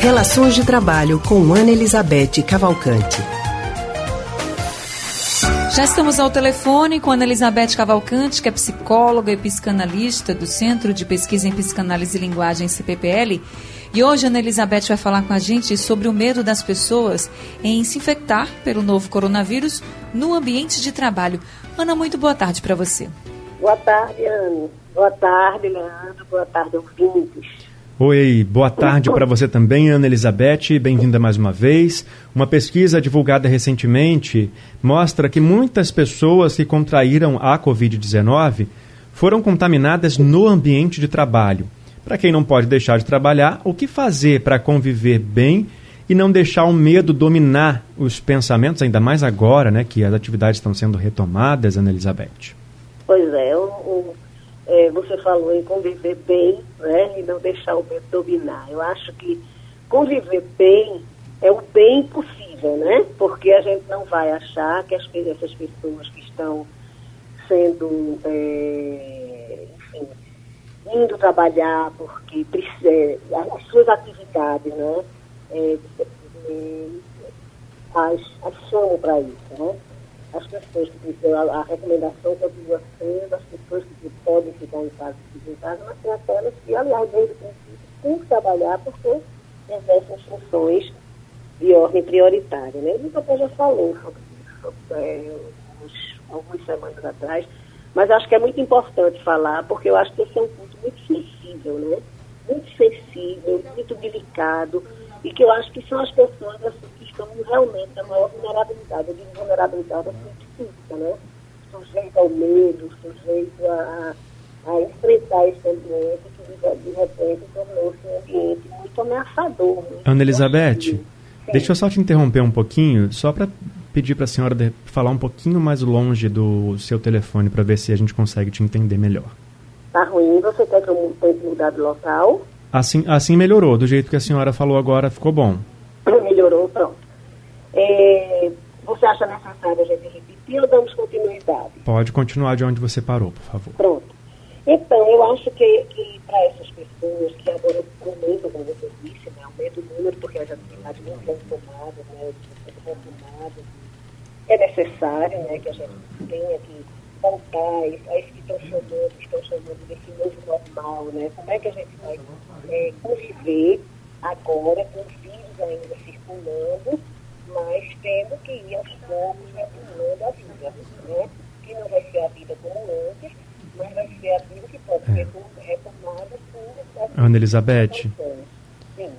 Relações de Trabalho com Ana Elizabeth Cavalcante. Já estamos ao telefone com Ana Elizabeth Cavalcante, que é psicóloga e psicanalista do Centro de Pesquisa em Psicanálise e Linguagem CPPL. E hoje a Ana Elizabeth vai falar com a gente sobre o medo das pessoas em se infectar pelo novo coronavírus no ambiente de trabalho. Ana, muito boa tarde para você. Boa tarde, Ana. Boa tarde, Leandro. Boa tarde, ouvintes. Oi, boa tarde para você também, Ana Elizabeth. Bem-vinda mais uma vez. Uma pesquisa divulgada recentemente mostra que muitas pessoas que contraíram a Covid-19 foram contaminadas no ambiente de trabalho. Para quem não pode deixar de trabalhar, o que fazer para conviver bem e não deixar o medo dominar os pensamentos, ainda mais agora, né, que as atividades estão sendo retomadas, Ana Elizabeth? É, é, você falou em conviver bem né, e não deixar o medo dominar. Eu acho que conviver bem é o bem possível, né? Porque a gente não vai achar que as, essas pessoas que estão sendo, é, enfim, indo trabalhar porque é, as suas atividades, né? É, é, as, as chamam para isso, né? As pessoas que a, a recomendação continua sendo as pessoas que podem ficar em casa, ficar em casa, mas tem aquelas que, aliás, desde o princípio, têm que trabalhar porque exercem funções de ordem prioritária. Né? O doutor já falou sobre isso é, algumas semanas atrás, mas acho que é muito importante falar, porque eu acho que esse é um ponto muito sensível, né? muito sensível, muito delicado, e que eu acho que são as pessoas assim, estão realmente na maior vulnerabilidade. Eu digo vulnerabilidade assim, física, né? Sujeito ao medo, sujeito a, a enfrentar esse ambiente que de, repente tornou-se um ambiente muito ameaçador. Muito Ana Elizabeth, deixa eu só te interromper um pouquinho, só para pedir para a senhora de, falar um pouquinho mais longe do seu telefone para ver se a gente consegue te entender melhor. Tá ruim, você quer que eu tente mudar de local? Assim, assim melhorou, do jeito que a senhora falou agora, ficou bom. Melhorou, pronto. É, você acha necessário a gente repetir ou damos continuidade? Pode continuar de onde você parou, por favor. Pronto. Então, eu acho que, que para essas pessoas que agora comentam, como você disse, né, aumenta o número, porque as atividades não são tomadas, né, são tomadas, é necessário né, que a gente tenha que voltar a isso que estão chamando, que estão chamando desse novo normal, né? Como é que a gente vai é, conviver agora com os vírus ainda circulando, mas tendo que ir aos poucos retomando a vida, né? Que não vai ser a vida como antes, mas vai ser a vida que pode ser é. retomada por... Ana Elizabeth, Sim.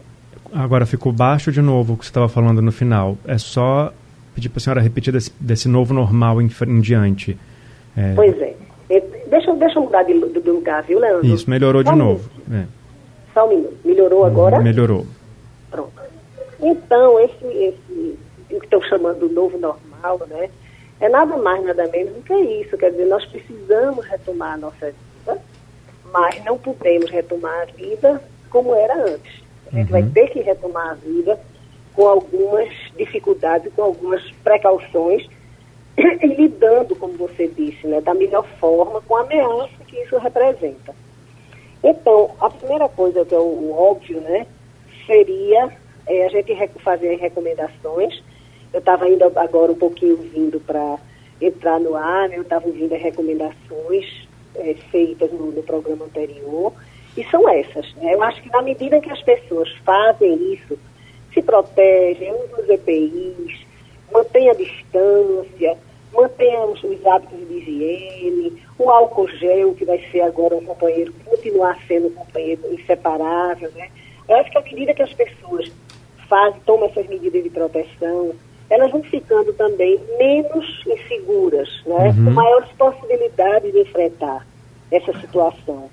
agora ficou baixo de novo o que você estava falando no final. É só pedir para a senhora repetir desse, desse novo normal em, em diante. É. Pois é. Deixa, deixa eu mudar de, de, lugar, viu, Leandro? Isso, melhorou de novo. É. Só um minuto. Melhorou agora? Melhorou. Pronto. Então, esse, esse o que estão chamando do novo normal, né? É nada mais, nada menos do que isso. Quer dizer, nós precisamos retomar a nossa vida, mas não podemos retomar a vida como era antes. A gente uhum. vai ter que retomar a vida com algumas dificuldades, com algumas precauções e lidando, como você disse, né, da melhor forma com a ameaça que isso representa. Então, a primeira coisa que é o, o óbvio, né, seria é, a gente fazer recomendações. Eu estava indo agora um pouquinho vindo para entrar no ar, né, eu estava ouvindo as recomendações é, feitas no, no, programa anterior, e são essas. Né? Eu acho que na medida que as pessoas fazem isso, se protegem, usam os EPIs, mantenha a distância, mantenha os, os hábitos de higiene, o álcool gel, que vai ser agora um companheiro, continuar sendo companheiro inseparável, né? Eu acho que à medida que as pessoas fazem, tomam essas medidas de proteção, elas vão ficando também menos inseguras, né? Uhum. Com maiores possibilidades de enfrentar essa situação.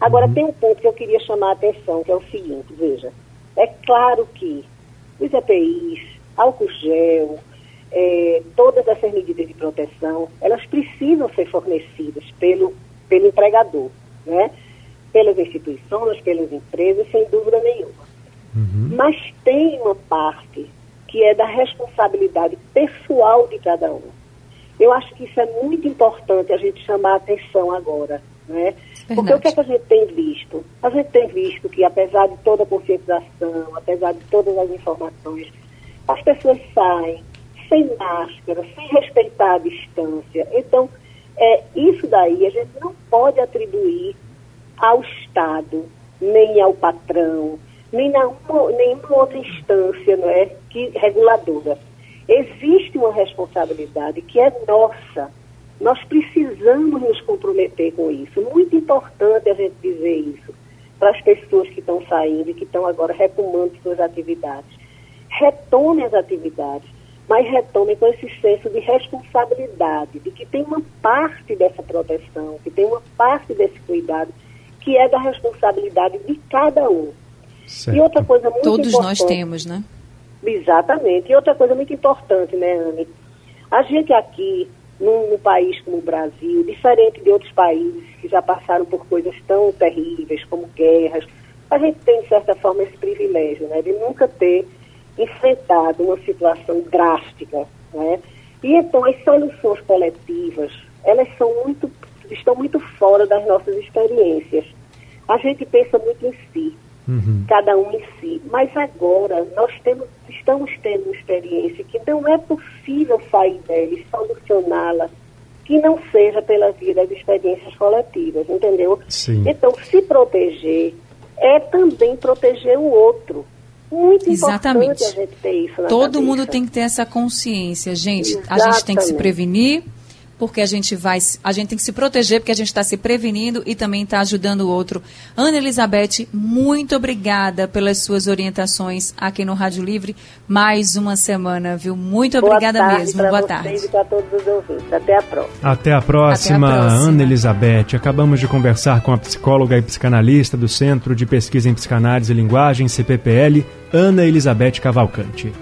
Agora, uhum. tem um ponto que eu queria chamar a atenção, que é o seguinte, veja, é claro que os EPIs, álcool gel, é, todas essas medidas de proteção, elas precisam ser fornecidas pelo, pelo empregador, né? Pelas instituições, pelas empresas, sem dúvida nenhuma. Uhum. Mas tem uma parte que é da responsabilidade pessoal de cada um. Eu acho que isso é muito importante a gente chamar a atenção agora, Né? Porque o que, é que a gente tem visto? A gente tem visto que, apesar de toda a conscientização, apesar de todas as informações, as pessoas saem sem máscara, sem respeitar a distância. Então, é, isso daí a gente não pode atribuir ao Estado, nem ao patrão, nem a nenhuma outra instância não é, que, reguladora. Existe uma responsabilidade que é nossa. Nós precisamos nos comprometer com isso. Muito importante a gente dizer isso para as pessoas que estão saindo e que estão agora retomando suas atividades. Retome as atividades mas retomem com esse senso de responsabilidade, de que tem uma parte dessa proteção, que tem uma parte desse cuidado, que é da responsabilidade de cada um. Certo. E outra coisa muito Todos importante. Todos nós temos, né? Exatamente. E outra coisa muito importante, né, Anne? A gente aqui, num, num, país como o Brasil, diferente de outros países que já passaram por coisas tão terríveis como guerras, a gente tem, de certa forma, esse privilégio, né, de nunca ter enfrentado uma situação drástica, né? E então as soluções coletivas, elas são muito, estão muito fora das nossas experiências. A gente pensa muito em si, uhum. cada um em si. Mas agora nós temos, estamos tendo uma experiência que não é possível sair dela e solucioná-la que não seja pela via das experiências coletivas, entendeu? Sim. Então, se proteger é também proteger o outro. Muito Exatamente. importante a gente ter isso na Todo cabeça. mundo tem que ter essa consciência, gente. Exatamente. A gente tem que se prevenir, porque a gente vai, a gente tem que se proteger, porque a gente está se prevenindo e também está ajudando o outro. Ana Elizabeth, muito obrigada pelas suas orientações aqui no Rádio Livre. Mais uma semana, viu? Muito Boa obrigada tarde mesmo. Boa tarde. E para todos os ouvintes. Até a próxima. Até a próxima, Até a próxima. Ana Elizabeth. Acabamos de conversar com a psicóloga e psicanalista do Centro de Pesquisa em Psicanálise e Linguagem, CPPL, Ana Elizabeth Cavalcante.